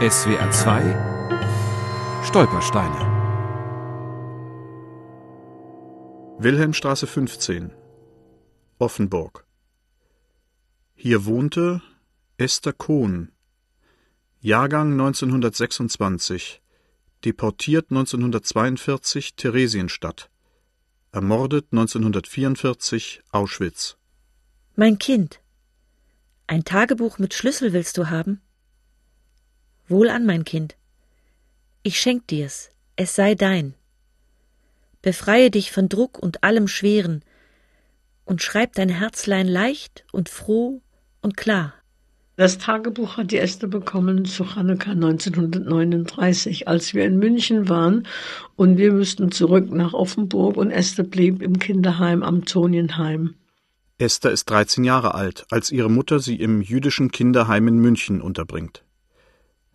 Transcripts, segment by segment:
SWR 2 Stolpersteine. Wilhelmstraße 15 Offenburg. Hier wohnte Esther Kohn, Jahrgang 1926, deportiert 1942 Theresienstadt, ermordet 1944 Auschwitz. Mein Kind, ein Tagebuch mit Schlüssel willst du haben? Wohlan, mein Kind. Ich schenk dir's, es sei dein. Befreie dich von Druck und allem Schweren und schreib dein Herzlein leicht und froh und klar. Das Tagebuch hat die Esther bekommen zu Chanukka 1939, als wir in München waren und wir müssten zurück nach Offenburg und Esther blieb im Kinderheim am Tonienheim. Esther ist 13 Jahre alt, als ihre Mutter sie im jüdischen Kinderheim in München unterbringt.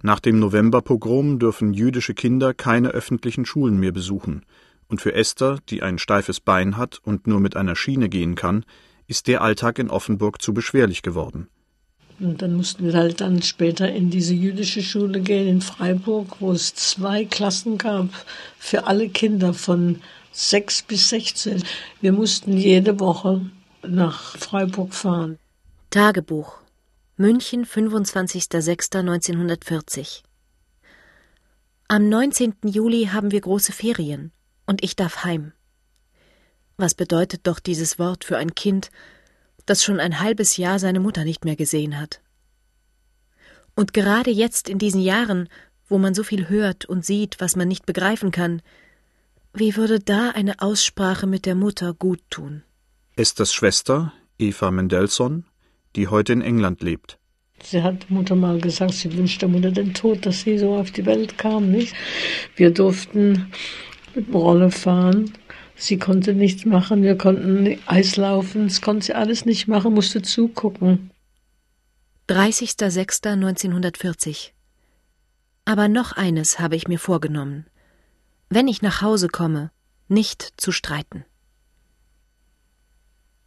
Nach dem Novemberpogrom dürfen jüdische Kinder keine öffentlichen Schulen mehr besuchen, und für Esther, die ein steifes Bein hat und nur mit einer Schiene gehen kann, ist der Alltag in Offenburg zu beschwerlich geworden. Und dann mussten wir halt dann später in diese jüdische Schule gehen in Freiburg, wo es zwei Klassen gab für alle Kinder von sechs bis sechzehn. Wir mussten jede Woche nach Freiburg fahren. Tagebuch München, 25.06.1940 Am 19. Juli haben wir große Ferien und ich darf heim. Was bedeutet doch dieses Wort für ein Kind, das schon ein halbes Jahr seine Mutter nicht mehr gesehen hat? Und gerade jetzt in diesen Jahren, wo man so viel hört und sieht, was man nicht begreifen kann, wie würde da eine Aussprache mit der Mutter gut tun? Esthers Schwester, Eva Mendelssohn, die heute in England lebt. Sie hat Mutter mal gesagt, sie wünscht der Mutter den Tod, dass sie so auf die Welt kam, nicht? Wir durften mit dem Roller fahren. Sie konnte nichts machen, wir konnten Eis laufen, das konnte sie alles nicht machen, musste zugucken. 30.06.1940 Aber noch eines habe ich mir vorgenommen. Wenn ich nach Hause komme, nicht zu streiten.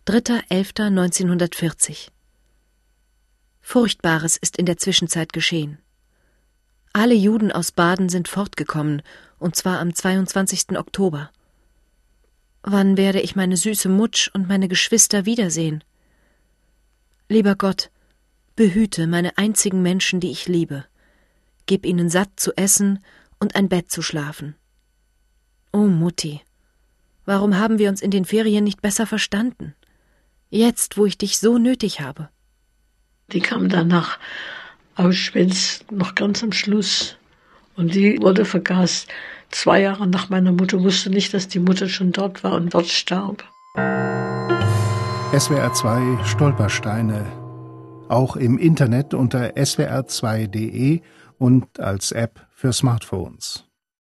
3.11.1940 Furchtbares ist in der Zwischenzeit geschehen. Alle Juden aus Baden sind fortgekommen, und zwar am 22. Oktober. Wann werde ich meine süße Mutsch und meine Geschwister wiedersehen? Lieber Gott, behüte meine einzigen Menschen, die ich liebe. Gib ihnen satt zu essen und ein Bett zu schlafen. Oh Mutti, warum haben wir uns in den Ferien nicht besser verstanden? Jetzt, wo ich dich so nötig habe. Die kam dann nach Auschwitz noch ganz am Schluss. Und die wurde vergast. Zwei Jahre nach meiner Mutter wusste nicht, dass die Mutter schon dort war und dort starb. SWR 2 Stolpersteine. Auch im Internet unter swr2.de und als App für Smartphones.